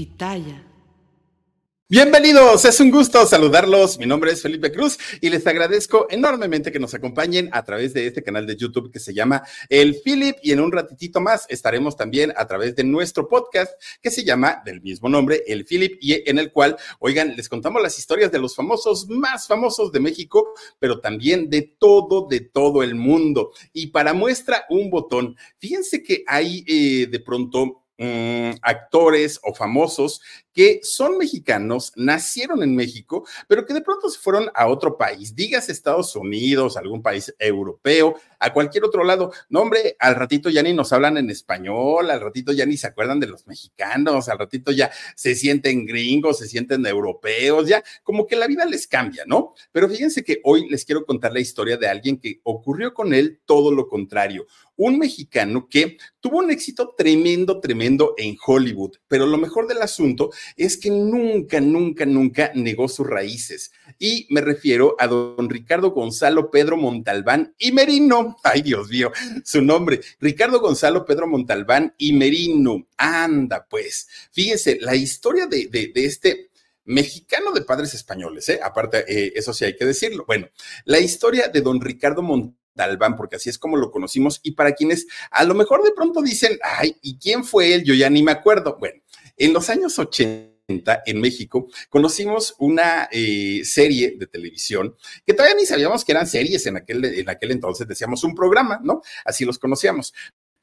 Pitaya. Bienvenidos, es un gusto saludarlos. Mi nombre es Felipe Cruz y les agradezco enormemente que nos acompañen a través de este canal de YouTube que se llama El Philip y en un ratitito más estaremos también a través de nuestro podcast que se llama del mismo nombre, El Philip, y en el cual, oigan, les contamos las historias de los famosos más famosos de México, pero también de todo, de todo el mundo. Y para muestra un botón, fíjense que hay eh, de pronto mm, actores o famosos que son mexicanos, nacieron en México, pero que de pronto se fueron a otro país, digas Estados Unidos, algún país europeo, a cualquier otro lado. No, hombre, al ratito ya ni nos hablan en español, al ratito ya ni se acuerdan de los mexicanos, al ratito ya se sienten gringos, se sienten europeos, ya como que la vida les cambia, ¿no? Pero fíjense que hoy les quiero contar la historia de alguien que ocurrió con él todo lo contrario. Un mexicano que tuvo un éxito tremendo, tremendo en Hollywood, pero lo mejor del asunto es que nunca, nunca, nunca negó sus raíces. Y me refiero a don Ricardo Gonzalo Pedro Montalbán y Merino. Ay, Dios mío, su nombre. Ricardo Gonzalo Pedro Montalbán y Merino. Anda, pues. Fíjense, la historia de, de, este mexicano de padres españoles, ¿eh? Aparte, eh, eso sí hay que decirlo. Bueno, la historia de don Ricardo Montalbán, porque así es como lo conocimos, y para quienes a lo mejor de pronto dicen, ay, ¿y quién fue él? Yo ya ni me acuerdo. Bueno, en los años 80, en México, conocimos una eh, serie de televisión que todavía ni sabíamos que eran series en aquel, en aquel entonces, decíamos un programa, ¿no? Así los conocíamos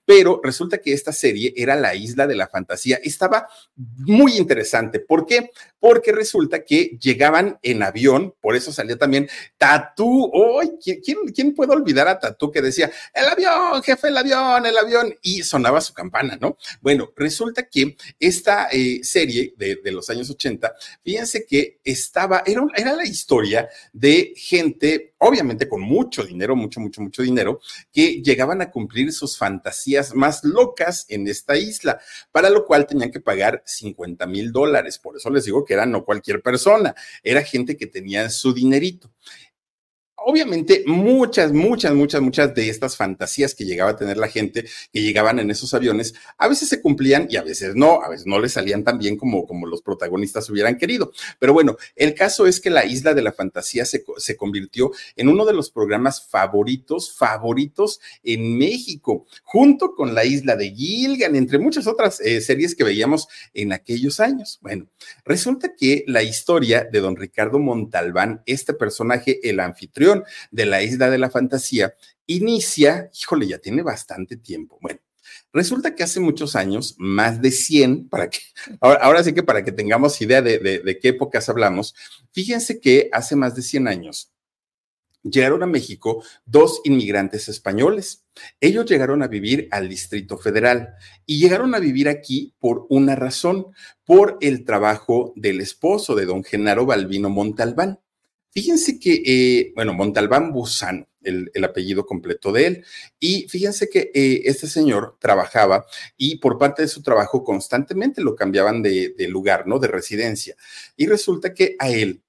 pero resulta que esta serie era la isla de la fantasía. Estaba muy interesante. ¿Por qué? Porque resulta que llegaban en avión, por eso salía también Tatú. ¡Ay! ¿quién, quién, puede olvidar a Tatú que decía, el avión, jefe, el avión, el avión? Y sonaba su campana, ¿no? Bueno, resulta que esta eh, serie de, los años 80, fíjense que estaba, era, era la historia de gente, obviamente con mucho dinero, mucho, mucho, mucho dinero, que llegaban a cumplir sus fantasías más locas en esta isla, para lo cual tenían que pagar 50 mil dólares. Por eso les digo que era no cualquier persona, era gente que tenía su dinerito obviamente muchas, muchas, muchas, muchas de estas fantasías que llegaba a tener la gente que llegaban en esos aviones, a veces se cumplían y a veces no, a veces no les salían tan bien como, como los protagonistas hubieran querido. Pero bueno, el caso es que la isla de la fantasía se, se convirtió en uno de los programas favoritos, favoritos en México, junto con la isla de Gilgan, entre muchas otras eh, series que veíamos en aquellos años. Bueno, resulta que la historia de don Ricardo Montalbán, este personaje, el anfitrión, de la isla de la fantasía, inicia, híjole, ya tiene bastante tiempo. Bueno, Resulta que hace muchos años, más de 100, para que, ahora, sí que para que tengamos idea de, de, qué épocas hablamos, fíjense que hace más de 100 años llegaron a México dos inmigrantes españoles. Ellos llegaron a vivir al Distrito Federal y llegaron a vivir aquí por una razón, por el trabajo del esposo de don Genaro Balbino Montalbán. Fíjense que, eh, bueno, Montalbán Busano, el, apellido completo de él, y fíjense que eh, este señor trabajaba y por parte de su trabajo constantemente lo cambiaban de, de lugar, ¿no? De residencia. Y resulta que a él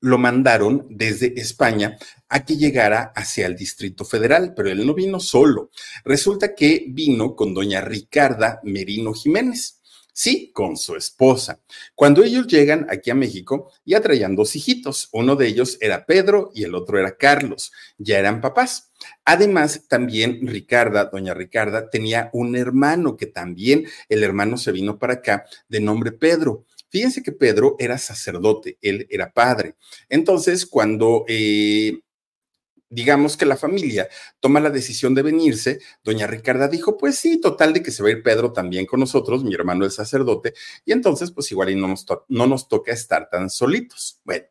lo mandaron desde España a que llegara hacia el Distrito Federal, pero él no vino solo. Resulta que vino con doña Ricarda Merino Jiménez. Sí, con su esposa. Cuando ellos llegan aquí a México, ya traían dos hijitos. Uno de ellos era Pedro y el otro era Carlos. Ya eran papás. Además, también Ricarda, doña Ricarda, tenía un hermano que también el hermano se vino para acá de nombre Pedro. Fíjense que Pedro era sacerdote, él era padre. Entonces, cuando eh, digamos que la familia toma la decisión de venirse, doña Ricarda dijo, pues sí, total de que se va a ir Pedro también con nosotros, mi hermano el sacerdote, y entonces pues igual y no nos, no nos toca estar tan solitos. Bueno.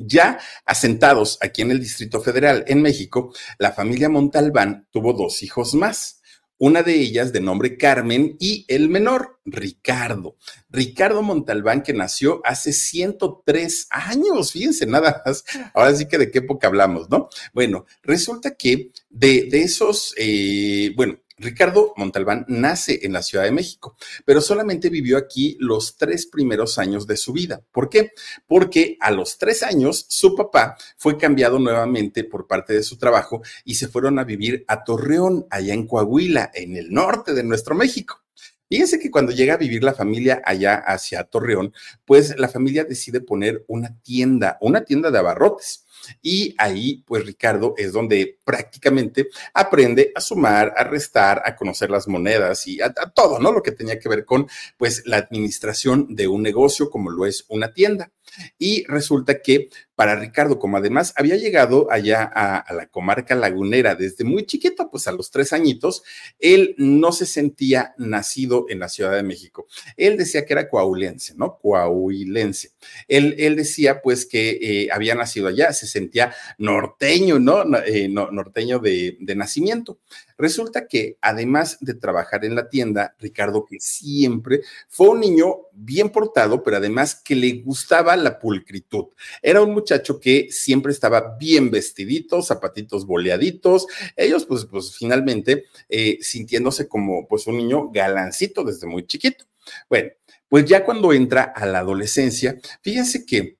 Ya asentados aquí en el Distrito Federal, en México, la familia Montalbán tuvo dos hijos más una de ellas de nombre Carmen y el menor, Ricardo. Ricardo Montalbán, que nació hace 103 años, fíjense nada más, ahora sí que de qué época hablamos, ¿no? Bueno, resulta que de, de esos, eh, bueno, Ricardo Montalbán nace en la Ciudad de México, pero solamente vivió aquí los tres primeros años de su vida. ¿Por qué? Porque a los tres años su papá fue cambiado nuevamente por parte de su trabajo y se fueron a vivir a Torreón, allá en Coahuila, en el norte de nuestro México. Fíjense que cuando llega a vivir la familia allá hacia Torreón, pues la familia decide poner una tienda, una tienda de abarrotes. Y ahí, pues Ricardo es donde prácticamente aprende a sumar, a restar, a conocer las monedas y a, todo, ¿no? Lo que tenía que ver con, pues, la administración de un negocio como lo es una tienda. Y resulta que para Ricardo, como además había llegado allá a, la comarca lagunera desde muy chiquito, pues a los tres añitos, él no se sentía nacido en la Ciudad de México. Él decía que era coahuilense, ¿no? Coahuilense. Él, él decía pues que eh, había nacido allá, se sentía norteño, ¿no? Eh, norteño de, de nacimiento. Resulta que además de trabajar en la tienda, Ricardo, que siempre fue un niño bien portado, pero además que le gustaba la pulcritud. Era un muchacho que siempre estaba bien vestidito, zapatitos boleaditos. Ellos, pues, pues finalmente, eh, sintiéndose como pues un niño galancito desde muy chiquito. Bueno, pues ya cuando entra a la adolescencia, fíjense que...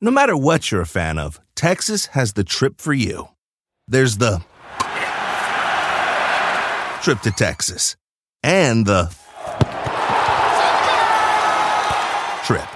No matter what you're a fan of, Texas has the trip for you. There's the trip to Texas and the trip.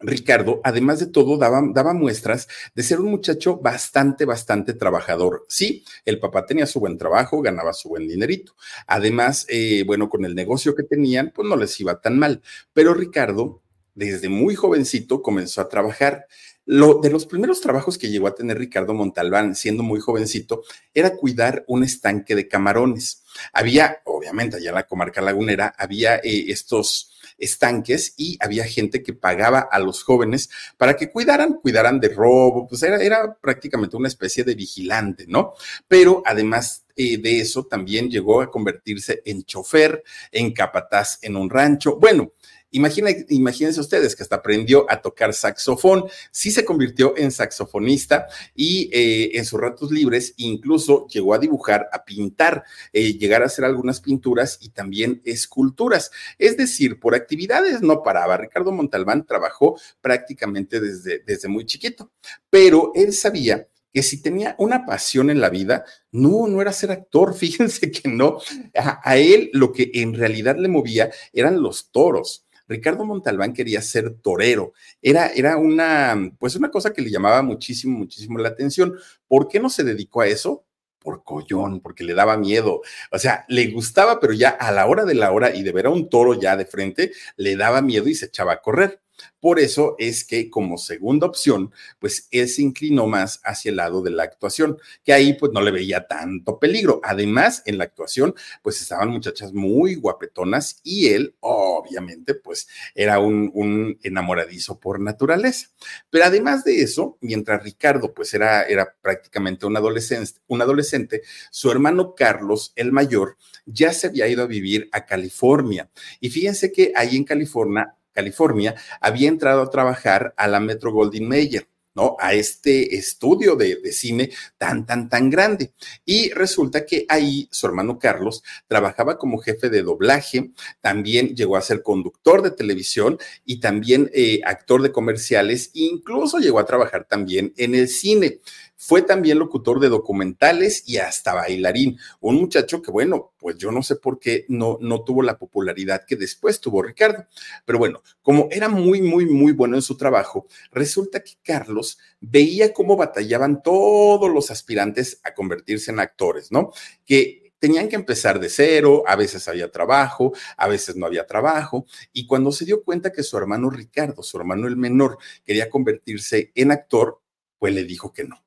Ricardo, además de todo, daba, daba, muestras de ser un muchacho bastante, bastante trabajador. Sí, el papá tenía su buen trabajo, ganaba su buen dinerito. Además, eh, bueno, con el negocio que tenían, pues no les iba tan mal. Pero Ricardo, desde muy jovencito, comenzó a trabajar. Lo, de los primeros trabajos que llegó a tener Ricardo Montalbán, siendo muy jovencito, era cuidar un estanque de camarones. Había, obviamente, allá en la comarca lagunera, había eh, estos estanques y había gente que pagaba a los jóvenes para que cuidaran, cuidaran de robo, pues era, era prácticamente una especie de vigilante, ¿no? Pero además eh, de eso también llegó a convertirse en chofer, en capataz en un rancho. Bueno, imagínense ustedes que hasta aprendió a tocar saxofón, sí se convirtió en saxofonista y eh, en sus ratos libres incluso llegó a dibujar, a pintar, eh, llegar a hacer algunas pinturas y también esculturas. Es decir, por actividades no paraba. Ricardo Montalbán trabajó prácticamente desde, desde muy chiquito, pero él sabía que si tenía una pasión en la vida, no, no era ser actor, fíjense que no. a, él lo que en realidad le movía eran los toros. Ricardo Montalbán quería ser torero. Era, era una, pues una cosa que le llamaba muchísimo, muchísimo la atención. ¿Por qué no se dedicó a eso? por collón, porque le daba miedo. O sea, le gustaba, pero ya a la hora de la hora y de ver a un toro ya de frente, le daba miedo y se echaba a correr. Por eso es que como segunda opción, pues él se inclinó más hacia el lado de la actuación, que ahí pues no le veía tanto peligro. Además, en la actuación, pues estaban muchachas muy guapetonas y él, obviamente, pues era un, un enamoradizo por naturaleza. Pero además de eso, mientras Ricardo pues era, era prácticamente un adolescente, un adolescente, su hermano Carlos, el mayor, ya se había ido a vivir a California. Y fíjense que ahí en California California, había entrado a trabajar a la Metro Goldwyn Mayer. ¿no? A este estudio de, de, cine tan, tan, tan grande. Y resulta que ahí su hermano Carlos trabajaba como jefe de doblaje, también llegó a ser conductor de televisión y también eh, actor de comerciales, incluso llegó a trabajar también en el cine. Fue también locutor de documentales y hasta bailarín. Un muchacho que, bueno, pues yo no sé por qué no, no tuvo la popularidad que después tuvo Ricardo. Pero bueno, como era muy, muy, muy bueno en su trabajo, resulta que Carlos veía cómo batallaban todos los aspirantes a convertirse en actores, ¿no? Que tenían que empezar de cero, a veces había trabajo, a veces no había trabajo, y cuando se dio cuenta que su hermano Ricardo, su hermano el menor, quería convertirse en actor, pues le dijo que no.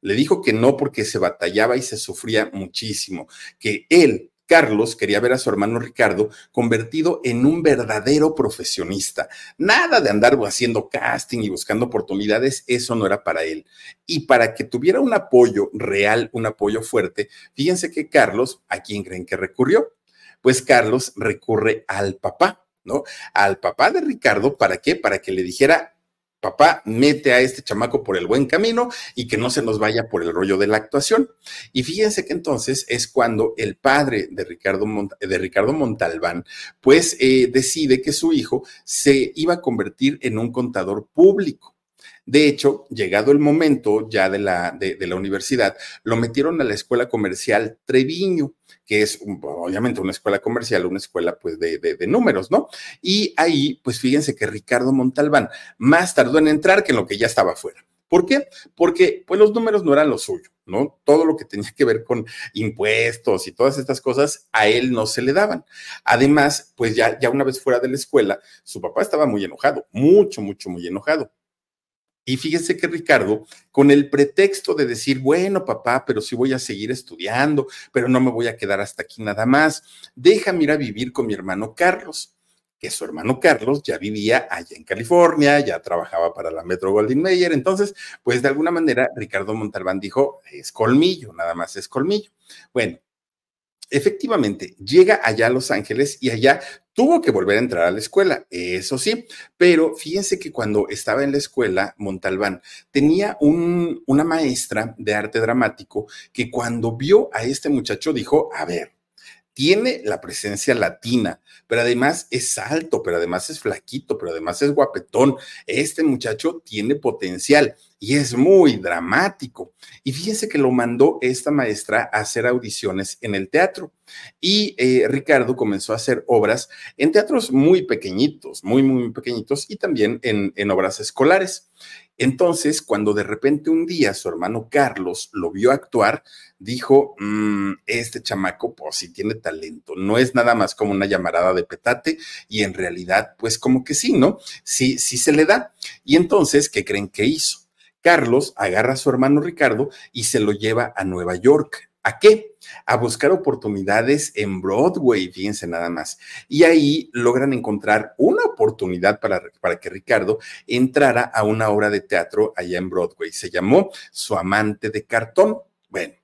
Le dijo que no porque se batallaba y se sufría muchísimo, que él, Carlos quería ver a su hermano Ricardo convertido en un verdadero profesionista. Nada de andar haciendo casting y buscando oportunidades, eso no era para él. Y para que tuviera un apoyo real, un apoyo fuerte, fíjense que Carlos, ¿a quién creen que recurrió? Pues Carlos recurre al papá, ¿no? Al papá de Ricardo, ¿para qué? Para que le dijera, papá, mete a este chamaco por el buen camino y que no se nos vaya por el rollo de la actuación. Y fíjense que entonces es cuando el padre de Ricardo, de Ricardo Montalbán, pues eh, decide que su hijo se iba a convertir en un contador público. De hecho, llegado el momento ya de la, de, la universidad, lo metieron a la escuela comercial Treviño, que es obviamente una escuela comercial, una escuela pues de, de, números, ¿no? Y ahí, pues fíjense que Ricardo Montalbán más tardó en entrar que en lo que ya estaba afuera. ¿Por qué? Porque pues los números no eran lo suyo, ¿no? Todo lo que tenía que ver con impuestos y todas estas cosas a él no se le daban. Además, pues ya, ya una vez fuera de la escuela, su papá estaba muy enojado, mucho, mucho, muy enojado. Y fíjese que Ricardo, con el pretexto de decir, bueno, papá, pero sí voy a seguir estudiando, pero no me voy a quedar hasta aquí nada más, déjame ir a vivir con mi hermano Carlos que su hermano Carlos ya vivía allá en California, ya trabajaba para la Metro Goldwyn Mayer, entonces, pues de alguna manera Ricardo Montalbán dijo, es colmillo, nada más es colmillo. Bueno, efectivamente, llega allá a Los Ángeles y allá tuvo que volver a entrar a la escuela, eso sí, pero fíjense que cuando estaba en la escuela, Montalbán tenía un, una maestra de arte dramático que cuando vio a este muchacho dijo, a ver, tiene la presencia latina, pero además es alto, pero además es flaquito, pero además es guapetón. Este muchacho tiene potencial y es muy dramático. Y fíjense que lo mandó esta maestra a hacer audiciones en el teatro. Y eh, Ricardo comenzó a hacer obras en teatros muy pequeñitos, muy, muy pequeñitos y también en, obras escolares. Entonces, cuando de repente un día su hermano Carlos lo vio actuar, dijo, mm, este chamaco, pues sí tiene talento, no es nada más como una llamarada de petate y en realidad, pues como que sí, ¿no? Sí, sí se le da. Y entonces, ¿qué creen que hizo? Carlos agarra a su hermano Ricardo y se lo lleva a Nueva York. ¿A qué? A buscar oportunidades en Broadway, fíjense nada más. Y ahí logran encontrar una oportunidad para, para que Ricardo entrara a una obra de teatro allá en Broadway. Se llamó Su amante de cartón. Bueno,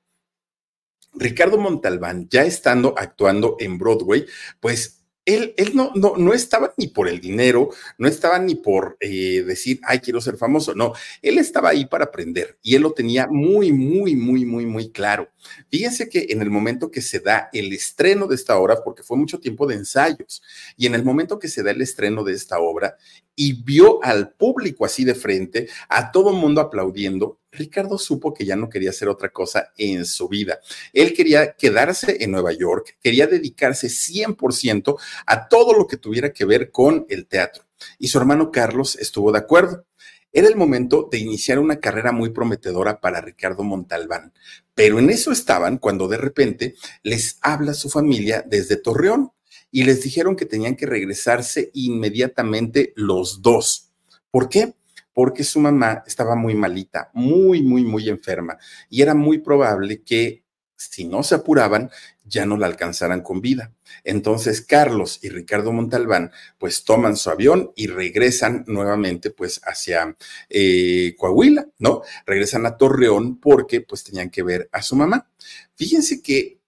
Ricardo Montalbán, ya estando actuando en Broadway, pues él, él no, no, no, estaba ni por el dinero, no estaba ni por eh, decir, ay, quiero ser famoso, no, él estaba ahí para aprender y él lo tenía muy, muy, muy, muy, muy claro. Fíjense que en el momento que se da el estreno de esta obra, porque fue mucho tiempo de ensayos, y en el momento que se da el estreno de esta obra y vio al público así de frente, a todo mundo aplaudiendo, Ricardo supo que ya no quería hacer otra cosa en su vida. Él quería quedarse en Nueva York, quería dedicarse 100% a todo lo que tuviera que ver con el teatro. Y su hermano Carlos estuvo de acuerdo. Era el momento de iniciar una carrera muy prometedora para Ricardo Montalbán, pero en eso estaban cuando de repente les habla su familia desde Torreón y les dijeron que tenían que regresarse inmediatamente los dos. ¿Por qué? Porque su mamá estaba muy malita, muy, muy, muy enferma, y era muy probable que si no se apuraban, ya no la alcanzaran con vida. Entonces, Carlos y Ricardo Montalbán, pues toman su avión y regresan nuevamente, pues, hacia eh, Coahuila, ¿no? Regresan a Torreón porque, pues, tenían que ver a su mamá. Fíjense que,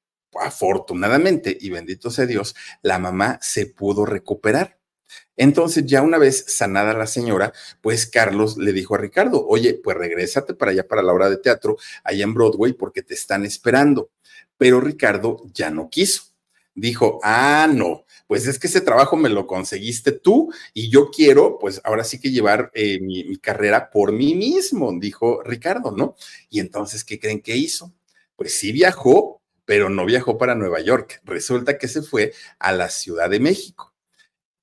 afortunadamente, y bendito sea Dios, la mamá se pudo recuperar Entonces, ya una vez sanada la señora, pues Carlos le dijo a Ricardo, oye, pues regrésate para allá para la obra de teatro, allá en Broadway, porque te están esperando. Pero Ricardo ya no quiso. Dijo, ah, no, pues es que ese trabajo me lo conseguiste tú y yo quiero, pues ahora sí que llevar eh, mi, mi carrera por mí mismo, dijo Ricardo, ¿no? Y entonces, ¿qué creen que hizo? Pues sí viajó, pero no viajó para Nueva York. Resulta que se fue a la Ciudad de México.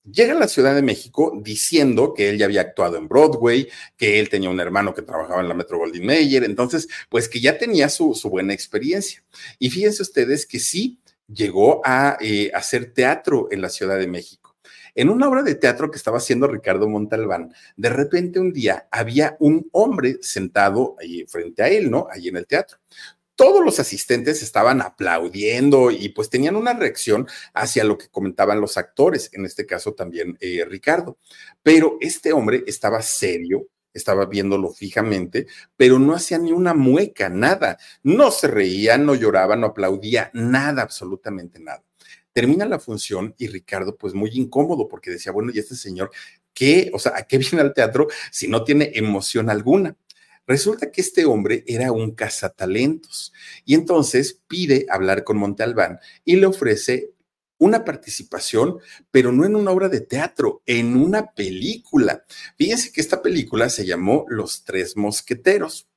Llega a la Ciudad de México diciendo que él ya había actuado en Broadway, que él tenía un hermano que trabajaba en la Metro Goldwyn Mayer, entonces, pues que ya tenía su, buena experiencia. Y fíjense ustedes que sí llegó a eh, hacer teatro en la Ciudad de México. En una obra de teatro que estaba haciendo Ricardo Montalbán, de repente un día había un hombre sentado ahí frente a él, ¿no? Ahí en el teatro todos los asistentes estaban aplaudiendo y pues tenían una reacción hacia lo que comentaban los actores, en este caso también eh, Ricardo. Pero este hombre estaba serio, estaba viéndolo fijamente, pero no hacía ni una mueca, nada. No se reía, no lloraba, no aplaudía, nada, absolutamente nada. Termina la función y Ricardo, pues muy incómodo, porque decía, bueno, ¿y este señor qué? O sea, ¿a qué viene al teatro si no tiene emoción alguna? Resulta que este hombre era un cazatalentos y entonces pide hablar con Montalbán y le ofrece una participación, pero no en una obra de teatro, en una película. Fíjense que esta película se llamó Los Tres Mosqueteros.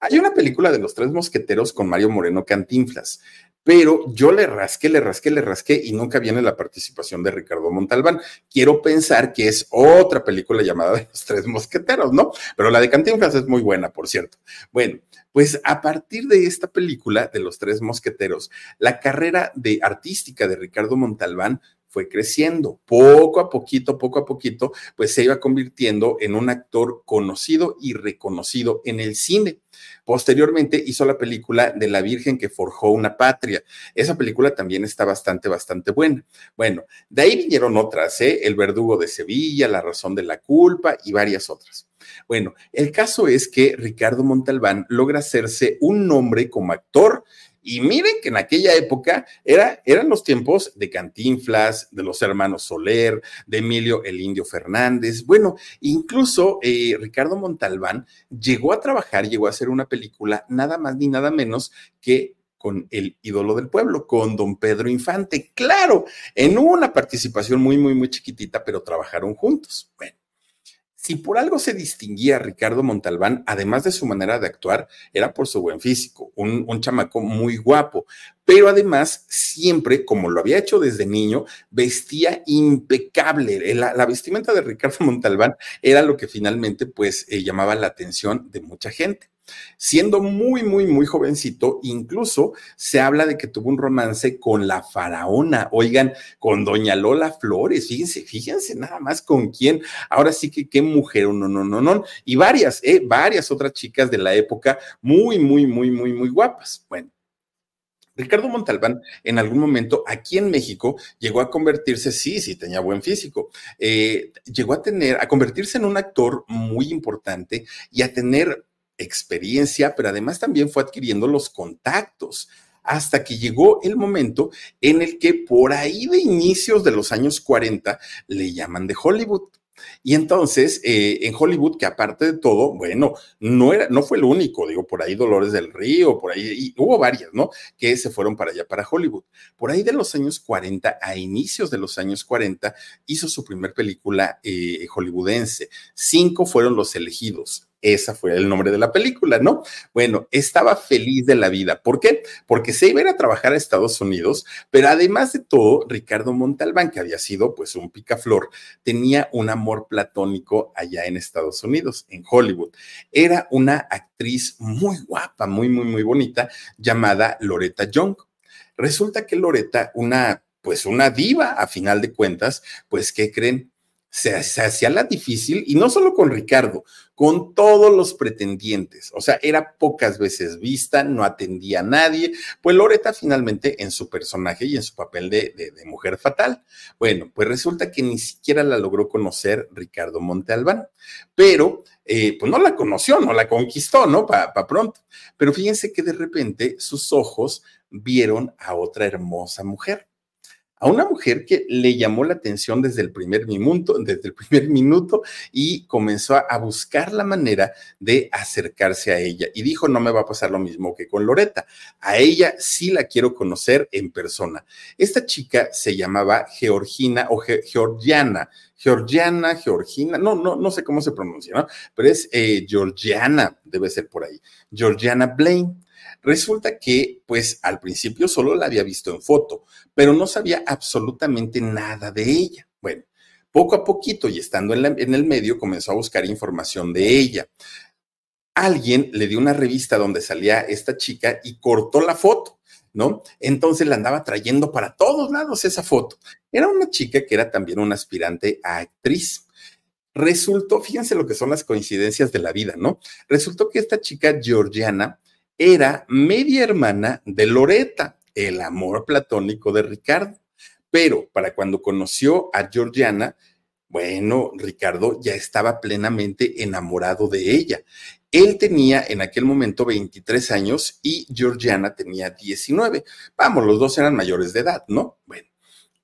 Hay una película de Los Tres Mosqueteros con Mario Moreno Cantinflas pero yo le rasqué, le rasqué, le rasqué y nunca viene la participación de Ricardo Montalbán. Quiero pensar que es otra película llamada de Los Tres Mosqueteros, ¿no? Pero la de Cantinflas es muy buena, por cierto. Bueno, pues a partir de esta película de Los Tres Mosqueteros, la carrera de artística de Ricardo Montalbán fue creciendo. Poco a poquito, poco a poquito, pues se iba convirtiendo en un actor conocido y reconocido en el cine. Posteriormente hizo la película de La Virgen que forjó una patria. Esa película también está bastante, bastante buena. Bueno, de ahí vinieron otras, ¿eh? El verdugo de Sevilla, La razón de la culpa y varias otras. Bueno, el caso es que Ricardo Montalbán logra hacerse un nombre como actor y miren que en aquella época era, eran los tiempos de Cantinflas, de los hermanos Soler, de Emilio el Indio Fernández. Bueno, incluso eh, Ricardo Montalbán llegó a trabajar, llegó a hacer una película nada más ni nada menos que con el ídolo del pueblo, con don Pedro Infante. Claro, en una participación muy, muy, muy chiquitita, pero trabajaron juntos. Bueno. Si por algo se distinguía Ricardo Montalbán, además de su manera de actuar, era por su buen físico, un, chamaco muy guapo, pero además siempre, como lo había hecho desde niño, vestía impecable. La, la vestimenta de Ricardo Montalbán era lo que finalmente pues eh, llamaba la atención de mucha gente. Siendo muy, muy, muy jovencito, incluso se habla de que tuvo un romance con la faraona, oigan, con doña Lola Flores, fíjense, fíjense nada más con quién, ahora sí que qué mujer, no, no, no, no, y varias, eh, varias otras chicas de la época muy, muy, muy, muy, muy guapas. Bueno. Ricardo Montalbán en algún momento aquí en México llegó a convertirse, sí, sí, tenía buen físico, eh, llegó a tener, a convertirse en un actor muy importante y a tener experiencia, pero además también fue adquiriendo los contactos hasta que llegó el momento en el que por ahí de inicios de los años 40 le llaman de Hollywood. Y entonces, eh, en Hollywood, que aparte de todo, bueno, no, era, no fue el único, digo, por ahí Dolores del Río, por ahí, hubo varias, ¿no? Que se fueron para allá, para Hollywood. Por ahí de los años 40, a inicios de los años 40, hizo su primer película eh, hollywoodense. Cinco fueron los elegidos. Esa fue el nombre de la película, ¿no? Bueno, estaba feliz de la vida. ¿Por qué? Porque se iba a ir a trabajar a Estados Unidos, pero además de todo, Ricardo Montalbán, que había sido pues un picaflor, tenía un amor platónico allá en Estados Unidos, en Hollywood. Era una actriz muy guapa, muy, muy, muy bonita, llamada Loretta Young. Resulta que Loretta, una, pues una diva a final de cuentas, pues, ¿qué creen? Se, hacía la difícil y no solo con Ricardo, con todos los pretendientes. O sea, era pocas veces vista, no atendía a nadie. Pues Loreta finalmente en su personaje y en su papel de, mujer fatal. Bueno, pues resulta que ni siquiera la logró conocer Ricardo Montealbán, pero eh, pues no la conoció, no la conquistó, ¿no? Para pronto. Pero fíjense que de repente sus ojos vieron a otra hermosa mujer a una mujer que le llamó la atención desde el primer minuto, desde el primer minuto y comenzó a, buscar la manera de acercarse a ella. Y dijo, no me va a pasar lo mismo que con Loreta. A ella sí la quiero conocer en persona. Esta chica se llamaba Georgina o Georgiana. Georgiana, Georgina, no, no, no sé cómo se pronuncia, ¿no? Pero es eh, Georgiana, debe ser por ahí. Georgiana Blaine. Resulta que, pues, al principio solo la había visto en foto, pero no sabía absolutamente nada de ella. Bueno, poco a poquito y estando en, en el medio comenzó a buscar información de ella. Alguien le dio una revista donde salía esta chica y cortó la foto. ¿no? Entonces la andaba trayendo para todos lados esa foto. Era una chica que era también una aspirante a actriz. Resultó, fíjense lo que son las coincidencias de la vida, ¿no? Resultó que esta chica georgiana era media hermana de Loreta, el amor platónico de Ricardo. Pero para cuando conoció a Georgiana, bueno, Ricardo ya estaba plenamente enamorado de ella. Él tenía en aquel momento 23 años y Georgiana tenía 19. Vamos, los dos eran mayores de edad, ¿no? Bueno,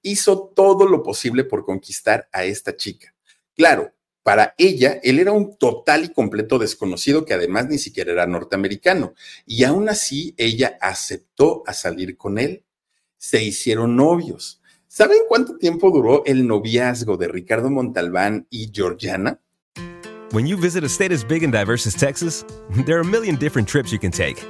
hizo todo lo posible por conquistar a esta chica. Claro, para ella, él era un total y completo desconocido que además ni siquiera era norteamericano. Y aún así, ella aceptó a salir con él. Se hicieron novios. ¿Saben cuánto tiempo duró el noviazgo de Ricardo Montalbán y Georgiana? When you visit a state as big and diverse as Texas, there are a million different trips you can take.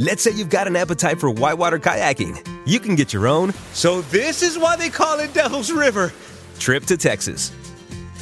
Let's say you've got an appetite for whitewater kayaking. You can get your own, so this is why they call it Devil's River, trip to Texas.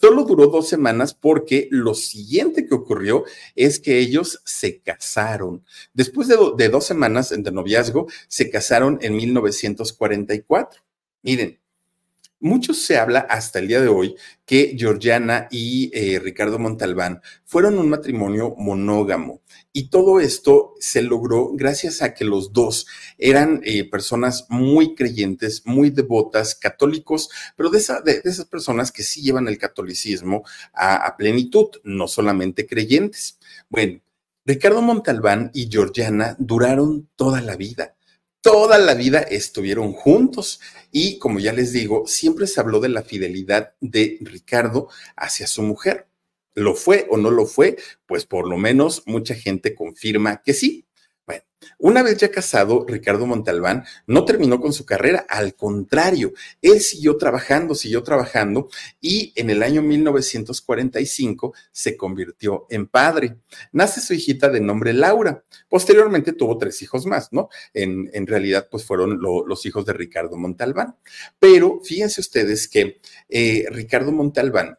Solo duró dos semanas porque lo siguiente que ocurrió es que ellos se casaron. Después de, dos semanas de noviazgo, se casaron en 1944. Miren, mucho se habla hasta el día de hoy que Georgiana y eh, Ricardo Montalbán fueron un matrimonio monógamo. Y todo esto se logró gracias a que los dos eran eh, personas muy creyentes, muy devotas, católicos, pero de, esas personas que sí llevan el catolicismo a, plenitud, no solamente creyentes. Bueno, Ricardo Montalbán y Georgiana duraron toda la vida toda la vida estuvieron juntos y como ya les digo, siempre se habló de la fidelidad de Ricardo hacia su mujer. ¿Lo fue o no lo fue? Pues por lo menos mucha gente confirma que sí. Bueno, una vez ya casado, Ricardo Montalbán no terminó con su carrera, al contrario, él siguió trabajando, siguió trabajando y en el año 1945 se convirtió en padre. Nace su hijita de nombre Laura. Posteriormente tuvo tres hijos más, ¿no? En, en realidad, pues fueron los hijos de Ricardo Montalbán. Pero fíjense ustedes que eh, Ricardo Montalbán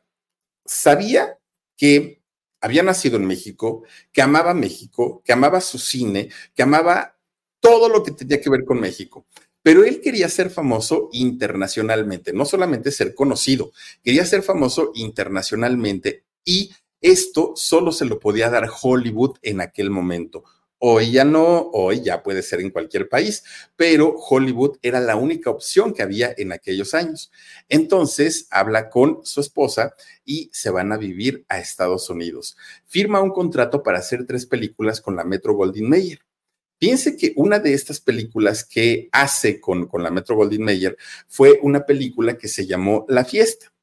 sabía que había nacido en México, que amaba México, que amaba su cine, que amaba todo lo que tenía que ver con México. Pero él quería ser famoso internacionalmente, no solamente ser conocido, quería ser famoso internacionalmente y esto solo se lo podía dar Hollywood en aquel momento. Hoy ya no, hoy ya puede ser en cualquier país, pero Hollywood era la única opción que había en aquellos años. Entonces habla con su esposa y se van a vivir a Estados Unidos. Firma un contrato para hacer tres películas con la Metro Goldwyn Mayer. Piense que una de estas películas que hace con, con la Metro Goldwyn Mayer fue una película que se llamó La Fiesta.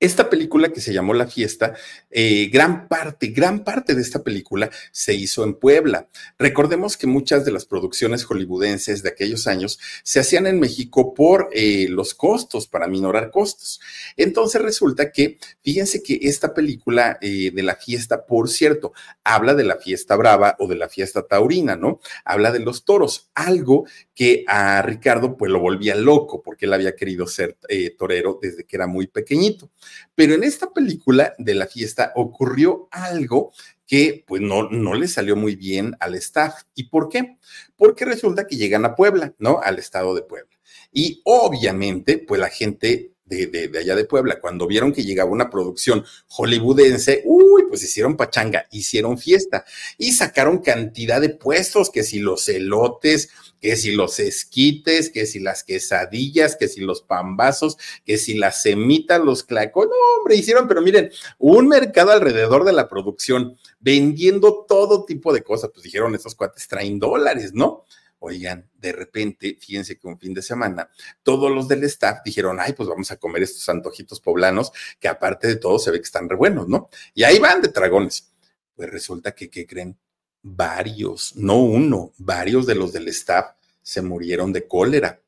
Esta película que se llamó La Fiesta, eh, gran parte, gran parte de esta película se hizo en Puebla. Recordemos que muchas de las producciones hollywoodenses de aquellos años se hacían en México por eh, los costos, para minorar costos. Entonces resulta que, fíjense que esta película eh, de La Fiesta, por cierto, habla de la fiesta brava o de la fiesta taurina, ¿no? Habla de los toros, algo que a Ricardo pues lo volvía loco porque él había querido ser torero desde que era muy pequeñito. Pero en esta película de la fiesta ocurrió algo que pues no, no le salió muy bien al staff. ¿Y por qué? Porque resulta que llegan a Puebla, ¿no? Al estado de Puebla. Y obviamente, pues la gente de, allá de Puebla, cuando vieron que llegaba una producción hollywoodense, uy, pues hicieron pachanga, hicieron fiesta y sacaron cantidad de puestos, que si los elotes, que si los esquites, que si las quesadillas, que si los pambazos, que si las semitas, los clacos, no, hombre, hicieron, pero miren, un mercado alrededor de la producción, vendiendo todo tipo de cosas, pues dijeron, estos cuates traen dólares, ¿no? Oigan, de repente, fíjense que un fin de semana, todos los del staff dijeron, ay, pues vamos a comer estos antojitos poblanos, que aparte de todo se ve que están re buenos, ¿no? Y ahí van de dragones. Pues resulta que, ¿qué creen? Varios, no uno, varios de los del staff se murieron de cólera.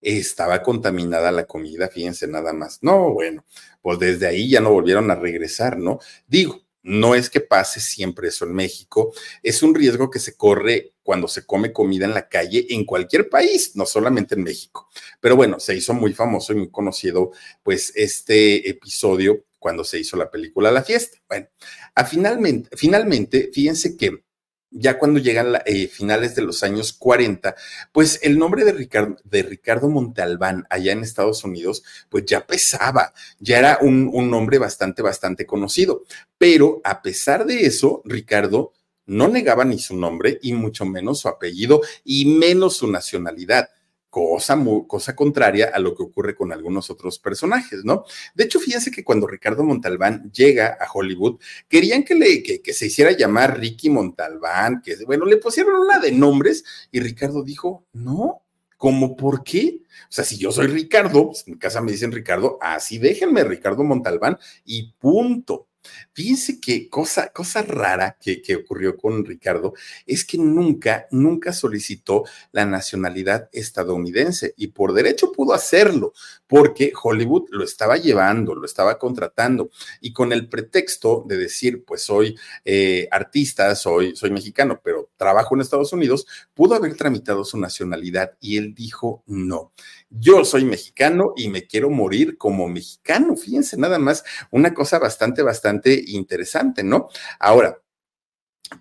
Estaba contaminada la comida, fíjense nada más. No, bueno, pues desde ahí ya no volvieron a regresar, ¿no? Digo, no es que pase siempre eso en México, es un riesgo que se corre cuando se come comida en la calle en cualquier país, no solamente en México. Pero bueno, se hizo muy famoso y muy conocido pues este episodio cuando se hizo la película La Fiesta. Bueno, a finalmente, finalmente, fíjense que ya cuando llegan a eh, finales de los años 40, pues el nombre de Ricardo, de Ricardo Montalbán allá en Estados Unidos, pues ya pesaba, ya era un nombre bastante, bastante conocido. Pero a pesar de eso, Ricardo no negaba ni su nombre y mucho menos su apellido y menos su nacionalidad cosa, cosa contraria a lo que ocurre con algunos otros personajes, ¿no? De hecho, fíjense que cuando Ricardo Montalbán llega a Hollywood, querían que, le, que, se hiciera llamar Ricky Montalbán, que bueno, le pusieron una de nombres y Ricardo dijo, no, ¿Cómo por qué? O sea, si yo soy Ricardo, pues en casa me dicen Ricardo, así déjenme Ricardo Montalbán y punto. Fíjense que cosa, cosa rara que, que, ocurrió con Ricardo es que nunca, nunca solicitó la nacionalidad estadounidense y por derecho pudo hacerlo porque Hollywood lo estaba llevando, lo estaba contratando y con el pretexto de decir, pues soy eh, artista, soy, soy mexicano, pero trabajo en Estados Unidos, pudo haber tramitado su nacionalidad y él dijo no. Yo soy mexicano y me quiero morir como mexicano. Fíjense nada más, una cosa bastante, bastante interesante, ¿no? Ahora,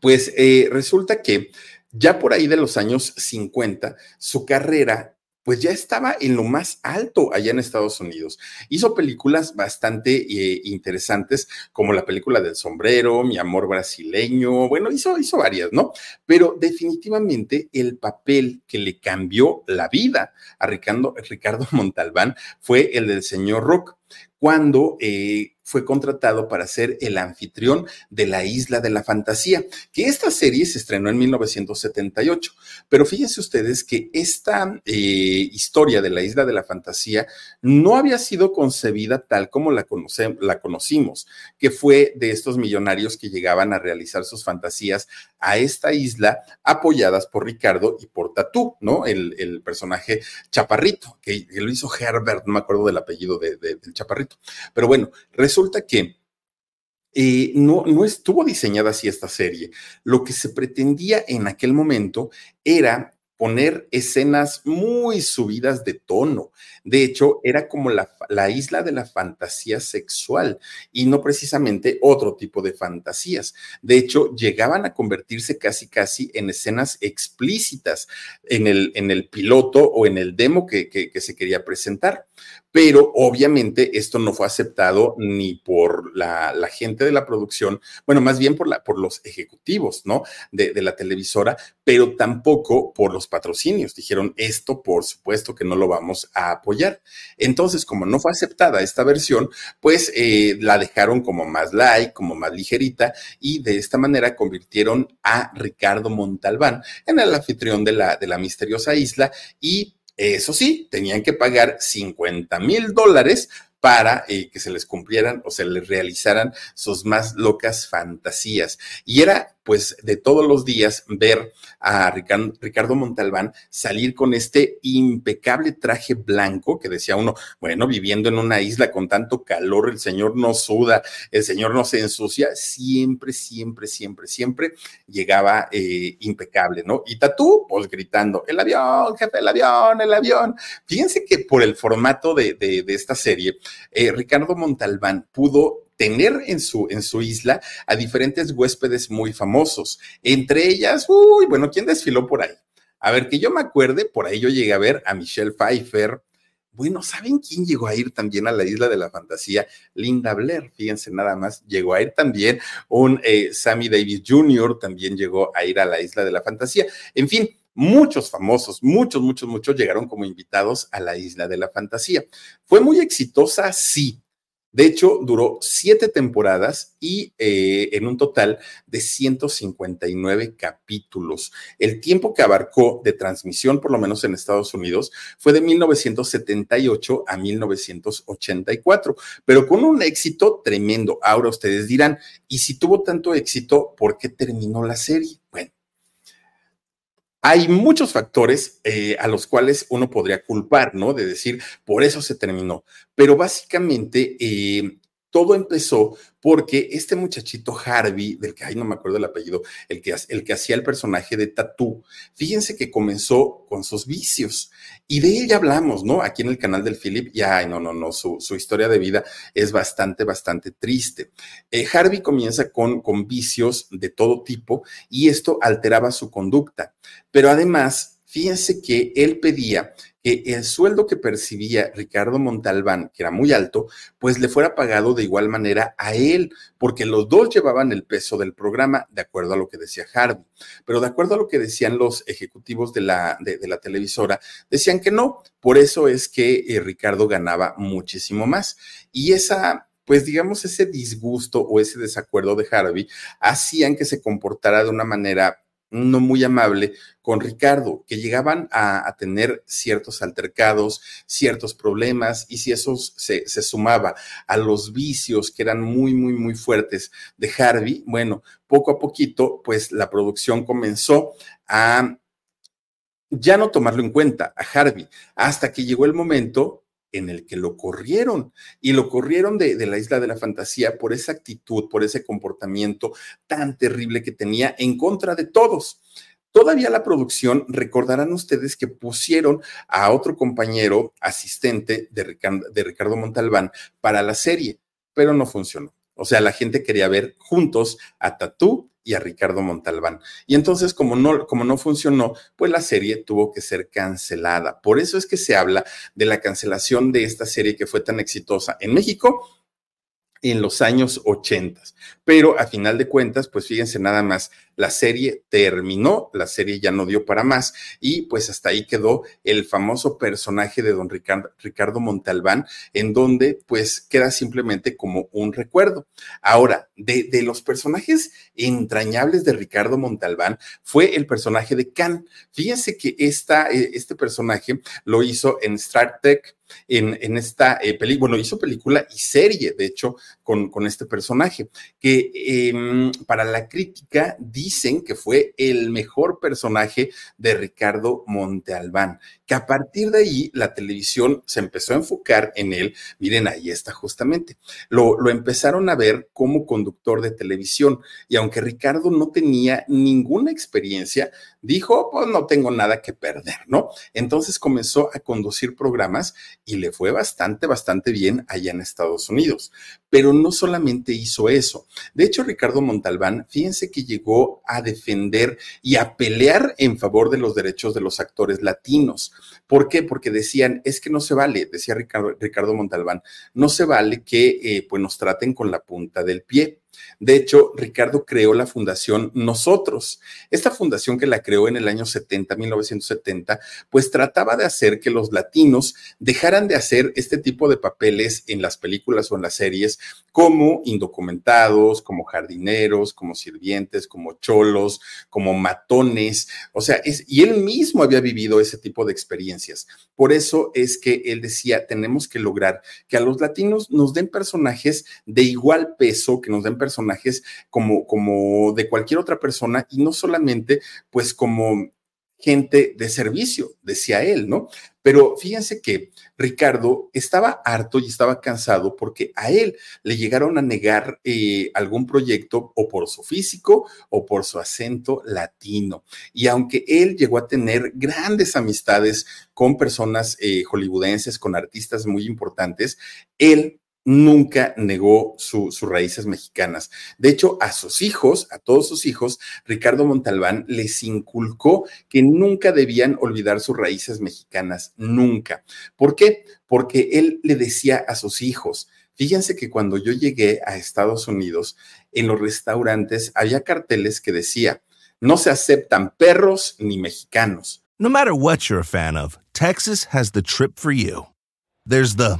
pues eh, resulta que ya por ahí de los años 50, su carrera pues ya estaba en lo más alto allá en Estados Unidos. Hizo películas bastante eh, interesantes, como la película del sombrero, Mi amor brasileño, bueno, hizo, hizo varias, ¿no? Pero definitivamente el papel que le cambió la vida a Ricardo, Ricardo Montalbán fue el del señor Rock cuando eh, fue contratado para ser el anfitrión de la Isla de la Fantasía, que esta serie se estrenó en 1978. Pero fíjense ustedes que esta eh, historia de la Isla de la Fantasía no había sido concebida tal como la, la conocimos, que fue de estos millonarios que llegaban a realizar sus fantasías a esta isla apoyadas por Ricardo y por Tatú, ¿no? El, personaje Chaparrito, que, lo hizo Herbert, no me acuerdo del apellido del Chaparrito. Pero bueno, resulta que eh, no, no estuvo diseñada así esta serie. Lo que se pretendía en aquel momento era poner escenas muy subidas de tono. De hecho, era como la, la, isla de la fantasía sexual y no precisamente otro tipo de fantasías. De hecho, llegaban a convertirse casi, casi en escenas explícitas en el, en el piloto o en el demo que, que se quería presentar pero obviamente esto no fue aceptado ni por la, gente de la producción, bueno, más bien por, la, por los ejecutivos, ¿no? De, la televisora, pero tampoco por los patrocinios. Dijeron, esto por supuesto que no lo vamos a apoyar. Entonces, como no fue aceptada esta versión, pues eh, la dejaron como más light, como más ligerita, y de esta manera convirtieron a Ricardo Montalbán en el anfitrión de la, de la misteriosa isla y eso sí, tenían que pagar 50 mil dólares para eh, que se les cumplieran o se les realizaran sus más locas fantasías. Y era pues de todos los días ver a Ricardo Montalbán salir con este impecable traje blanco que decía uno, bueno, viviendo en una isla con tanto calor, el señor no suda, el señor no se ensucia, siempre, siempre, siempre, siempre llegaba eh, impecable, ¿no? Y Tatú, pues gritando, el avión, jefe, el avión, el avión. Fíjense que por el formato de, de, esta serie, eh, Ricardo Montalbán pudo tener en su, en su isla a diferentes huéspedes muy famosos. Entre ellas, uy, bueno, ¿quién desfiló por ahí? A ver, que yo me acuerde, por ahí yo llegué a ver a Michelle Pfeiffer, Bueno, ¿saben quién llegó a ir también a la isla de la fantasía? Linda Blair, fíjense nada más, llegó a ir también un eh, Sammy Davis Jr., también llegó a ir a la isla de la fantasía. En fin, muchos famosos, muchos, muchos, muchos llegaron como invitados a la isla de la fantasía. Fue muy exitosa, sí, de hecho, duró siete temporadas y eh, en un total de 159 capítulos. El tiempo que abarcó de transmisión, por lo menos en Estados Unidos, fue de 1978 a 1984, pero con un éxito tremendo. Ahora ustedes dirán, ¿y si tuvo tanto éxito, por qué terminó la serie? Hay muchos factores eh, a los cuales uno podría culpar, ¿no? De decir, por eso se terminó. Pero básicamente eh, todo empezó porque este muchachito Harvey, del que ay, no me acuerdo el apellido, el que, hacía el personaje de Tatú, fíjense que comenzó con sus vicios y de ella hablamos, ¿no? Aquí en el canal del Philip, y ay, no, no, no, su, historia de vida es bastante, bastante triste. Eh, Harvey comienza con, con vicios de todo tipo y esto alteraba su conducta, pero además, fíjense que él pedía que el sueldo que percibía Ricardo Montalbán, que era muy alto, pues le fuera pagado de igual manera a él, porque los dos llevaban el peso del programa, de acuerdo a lo que decía Harvey. Pero de acuerdo a lo que decían los ejecutivos de la, de, la televisora, decían que no. Por eso es que eh, Ricardo ganaba muchísimo más. Y esa pues digamos, ese disgusto o ese desacuerdo de Harvey hacían que se comportara de una manera no muy amable con Ricardo, que llegaban a, tener ciertos altercados, ciertos problemas, y si eso se, se, sumaba a los vicios que eran muy, muy, muy fuertes de Harvey, bueno, poco a poquito, pues la producción comenzó a ya no tomarlo en cuenta a Harvey, hasta que llegó el momento en el que lo corrieron y lo corrieron de, la isla de la fantasía por esa actitud, por ese comportamiento tan terrible que tenía en contra de todos. Todavía la producción, recordarán ustedes que pusieron a otro compañero asistente de Ricardo, de Ricardo Montalbán para la serie, pero no funcionó. O sea, la gente quería ver juntos a Tatú y a Ricardo Montalbán. Y entonces, como no, como no funcionó, pues la serie tuvo que ser cancelada. Por eso es que se habla de la cancelación de esta serie que fue tan exitosa en México en los años 80. Pero a final de cuentas, pues fíjense nada más, la serie terminó, la serie ya no dio para más y pues hasta ahí quedó el famoso personaje de don Ricardo, Montalbán, en donde pues queda simplemente como un recuerdo. Ahora, de, los personajes entrañables de Ricardo Montalbán fue el personaje de Khan. Fíjense que esta, eh, este personaje lo hizo en Star Trek, en, esta eh, película, bueno, hizo película y serie, de hecho, con, con este personaje, que em, para la crítica dicen que fue el mejor personaje de Ricardo Montealbán, que a partir de ahí la televisión se empezó a enfocar en él. Miren, ahí está justamente. Lo, lo empezaron a ver como conductor de televisión y aunque Ricardo no tenía ninguna experiencia, dijo, pues no tengo nada que perder, ¿no? Entonces comenzó a conducir programas y le fue bastante, bastante bien allá en Estados Unidos. Pero no solamente hizo eso. De hecho, Ricardo Montalbán, fíjense que llegó a defender y a pelear en favor de los derechos de los actores latinos. ¿Por qué? Porque decían, es que no se vale, decía Ricardo, Ricardo Montalbán, no se vale que eh, pues nos traten con la punta del pie. De hecho, Ricardo creó la fundación Nosotros. Esta fundación que la creó en el año 70, 1970, pues trataba de hacer que los latinos dejaran de hacer este tipo de papeles en las películas o en las series como indocumentados, como jardineros, como sirvientes, como cholos, como matones. O sea, y él mismo había vivido ese tipo de experiencias. Por eso es que él decía, tenemos que lograr que a los latinos nos den personajes de igual peso, que nos den personajes como, como de cualquier otra persona y no solamente pues como gente de servicio, decía él, ¿no? Pero fíjense que Ricardo estaba harto y estaba cansado porque a él le llegaron a negar eh, algún proyecto o por su físico o por su acento latino. Y aunque él llegó a tener grandes amistades con personas eh, hollywoodenses, con artistas muy importantes, él nunca negó sus raíces mexicanas. De hecho, a sus hijos, a todos sus hijos, Ricardo Montalbán les inculcó que nunca debían olvidar sus raíces mexicanas, nunca. ¿Por qué? Porque él le decía a sus hijos, fíjense que cuando yo llegué a Estados Unidos, en los restaurantes había carteles que decía, no se aceptan perros ni mexicanos. No matter what you're a fan of, Texas has the trip for you. There's the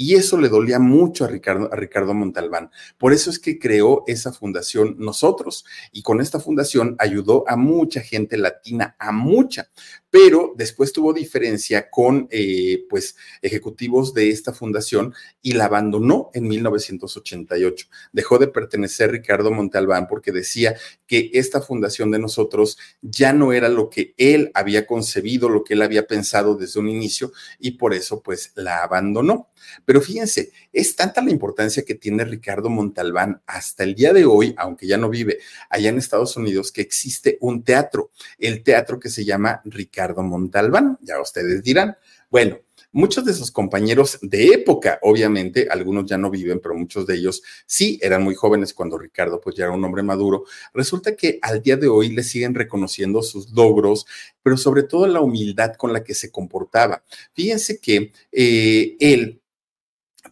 Y eso le dolía mucho a Ricardo, a Ricardo Montalbán. Por eso es que creó esa fundación Nosotros. Y con esta fundación ayudó a mucha gente latina, a mucha pero después tuvo diferencia con eh, pues ejecutivos de esta fundación y la abandonó en 1988. Dejó de pertenecer Ricardo Montalbán porque decía que esta fundación de nosotros ya no era lo que él había concebido, lo que él había pensado desde un inicio y por eso pues la abandonó. Pero fíjense, es tanta la importancia que tiene Ricardo Montalbán hasta el día de hoy, aunque ya no vive allá en Estados Unidos, que existe un teatro, el teatro que se llama Ricardo Ricardo Montalbán, ya ustedes dirán. Bueno, muchos de sus compañeros de época, obviamente, algunos ya no viven, pero muchos de ellos sí eran muy jóvenes cuando Ricardo pues ya era un hombre maduro. Resulta que al día de hoy le siguen reconociendo sus logros, pero sobre todo la humildad con la que se comportaba. Fíjense que eh, él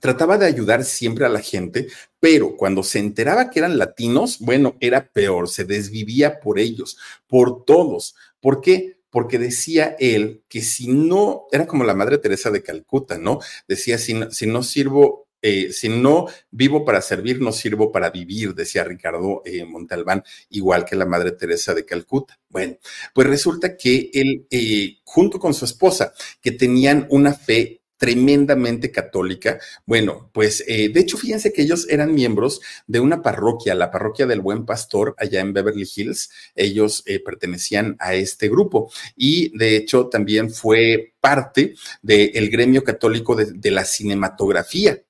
trataba de ayudar siempre a la gente, pero cuando se enteraba que eran latinos, bueno, era peor, se desvivía por ellos, por todos. ¿Por qué? Porque decía él que si no, era como la Madre Teresa de Calcuta, ¿no? Decía, si no, si no sirvo, eh, si no vivo para servir, no sirvo para vivir, decía Ricardo eh, Montalbán, igual que la Madre Teresa de Calcuta. Bueno, pues resulta que él, eh, junto con su esposa, que tenían una fe tremendamente católica. Bueno, pues eh, de hecho, fíjense que ellos eran miembros de una parroquia, la parroquia del Buen Pastor, allá en Beverly Hills. Ellos eh, pertenecían a este grupo y de hecho también fue parte del gremio católico de, la cinematografía.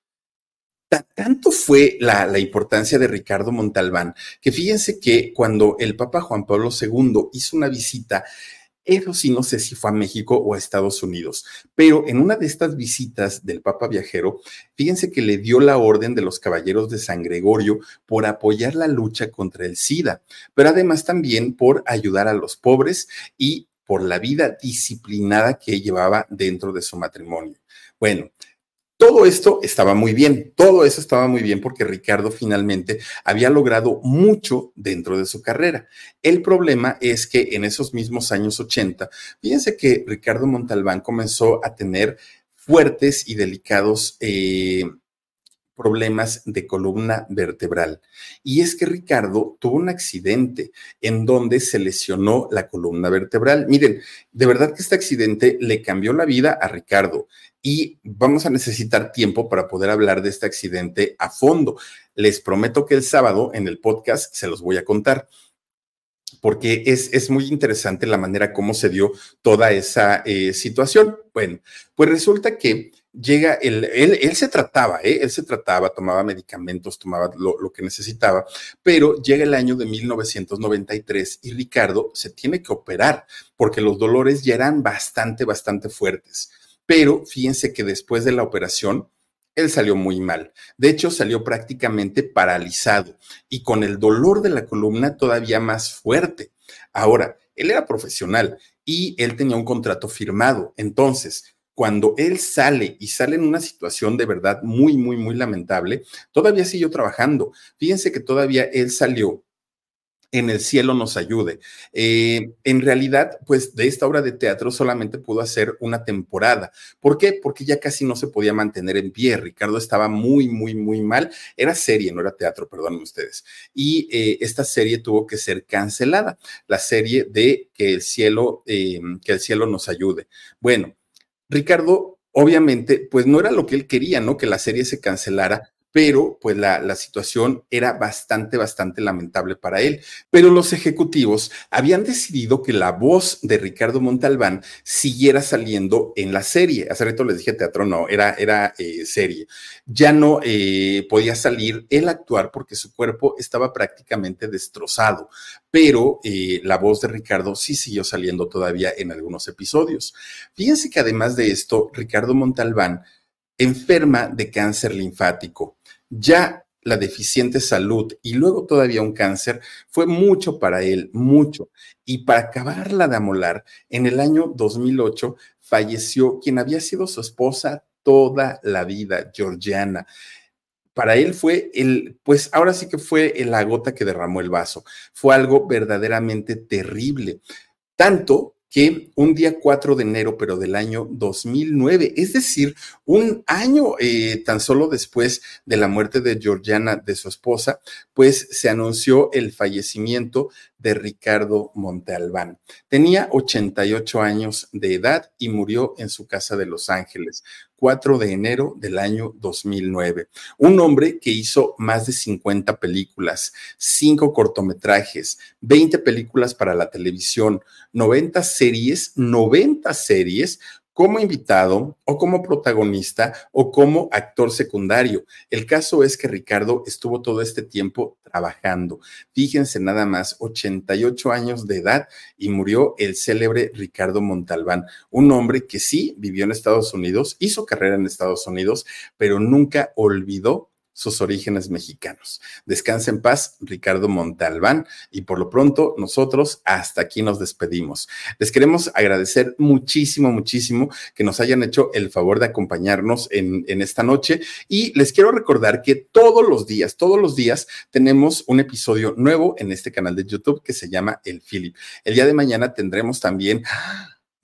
Tanto fue la, la, importancia de Ricardo Montalbán que fíjense que cuando el Papa Juan Pablo II hizo una visita, eso sí, no sé si fue a México o a Estados Unidos, pero en una de estas visitas del Papa Viajero, fíjense que le dio la orden de los Caballeros de San Gregorio por apoyar la lucha contra el SIDA, pero además también por ayudar a los pobres y por la vida disciplinada que llevaba dentro de su matrimonio. Bueno, todo esto estaba muy bien, todo eso estaba muy bien porque Ricardo finalmente había logrado mucho dentro de su carrera. El problema es que en esos mismos años 80, fíjense que Ricardo Montalbán comenzó a tener fuertes y delicados eh, problemas de columna vertebral. Y es que Ricardo tuvo un accidente en donde se lesionó la columna vertebral. Miren, de verdad que este accidente le cambió la vida a Ricardo y vamos a necesitar tiempo para poder hablar de este accidente a fondo. Les prometo que el sábado en el podcast se los voy a contar porque es, es, muy interesante la manera como se dio toda esa eh, situación. Bueno, pues resulta que llega, el, él, él se trataba, ¿eh? él se trataba, tomaba medicamentos, tomaba lo, lo, que necesitaba, pero llega el año de 1993 y Ricardo se tiene que operar porque los dolores ya eran bastante, bastante fuertes. Pero fíjense que después de la operación, él salió muy mal. De hecho, salió prácticamente paralizado y con el dolor de la columna todavía más fuerte. Ahora, él era profesional y él tenía un contrato firmado. Entonces, cuando él sale y sale en una situación de verdad muy, muy, muy lamentable, todavía siguió trabajando. Fíjense que todavía él salió en el cielo nos ayude. Eh, en realidad, pues de esta obra de teatro solamente pudo hacer una temporada. ¿Por qué? Porque ya casi no se podía mantener en pie. Ricardo estaba muy, muy, muy mal. Era serie, no era teatro, perdonen ustedes. Y eh, esta serie tuvo que ser cancelada, la serie de Que el cielo, eh, que el cielo nos ayude. Bueno, Ricardo, obviamente, pues no era lo que él quería, ¿no? Que la serie se cancelara, pero pues la, situación era bastante, bastante lamentable para él. Pero los ejecutivos habían decidido que la voz de Ricardo Montalbán siguiera saliendo en la serie. Hace rato les dije teatro, no, era, era eh, serie. Ya no eh, podía salir él actuar porque su cuerpo estaba prácticamente destrozado, pero eh, la voz de Ricardo sí siguió saliendo todavía en algunos episodios. Fíjense que además de esto, Ricardo Montalbán enferma de cáncer linfático. Ya la deficiente salud y luego todavía un cáncer fue mucho para él, mucho. Y para acabarla de amolar, en el año 2008 falleció quien había sido su esposa toda la vida, Georgiana. Para él fue el, pues ahora sí que fue la gota que derramó el vaso. Fue algo verdaderamente terrible. Tanto que un día 4 de enero, pero del año 2009, es decir, un año eh, tan solo después de la muerte de Georgiana, de su esposa, pues se anunció el fallecimiento de Ricardo Montealbán. Tenía 88 años de edad y murió en su casa de Los Ángeles. 4 de enero del año 2009. Un hombre que hizo más de 50 películas, 5 cortometrajes, 20 películas para la televisión, 90 series, 90 series, como invitado o como protagonista o como actor secundario. El caso es que Ricardo estuvo todo este tiempo trabajando. Fíjense nada más, 88 años de edad y murió el célebre Ricardo Montalbán, un hombre que sí vivió en Estados Unidos, hizo carrera en Estados Unidos, pero nunca olvidó sus orígenes mexicanos. Descansa en paz, Ricardo Montalbán, y por lo pronto nosotros hasta aquí nos despedimos. Les queremos agradecer muchísimo, muchísimo que nos hayan hecho el favor de acompañarnos en, esta noche y les quiero recordar que todos los días, todos los días tenemos un episodio nuevo en este canal de YouTube que se llama El Philip. El día de mañana tendremos también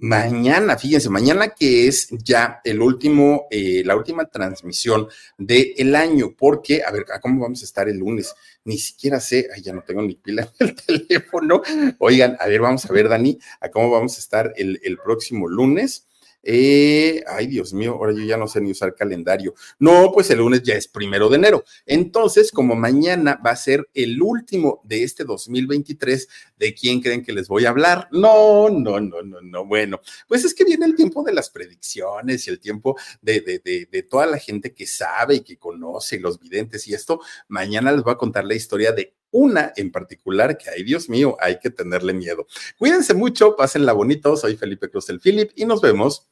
Mañana, fíjense, mañana que es ya el último, eh, la última transmisión del el año, porque, a ver, ¿cómo vamos a estar el lunes? Ni siquiera sé, ay, ya no tengo ni pila en el teléfono. Oigan, a ver, vamos a ver, Dani, a cómo vamos a estar el, el próximo lunes. Eh, ay, Dios mío, ahora yo ya no sé ni usar calendario. No, pues el lunes ya es primero de enero. Entonces, como mañana va a ser el último de este 2023, ¿de quién creen que les voy a hablar? No, no, no, no, no. Bueno, pues es que viene el tiempo de las predicciones y el tiempo de, de, de, toda la gente que sabe y que conoce los videntes y esto. Mañana les voy a contar la historia de una en particular que, ay Dios mío, hay que tenerle miedo. Cuídense mucho, pásenla bonito. Soy Felipe Cruz del Philip y nos vemos.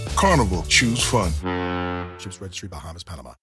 Carnival, choose fun. Ships Registry, Bahamas, Panama.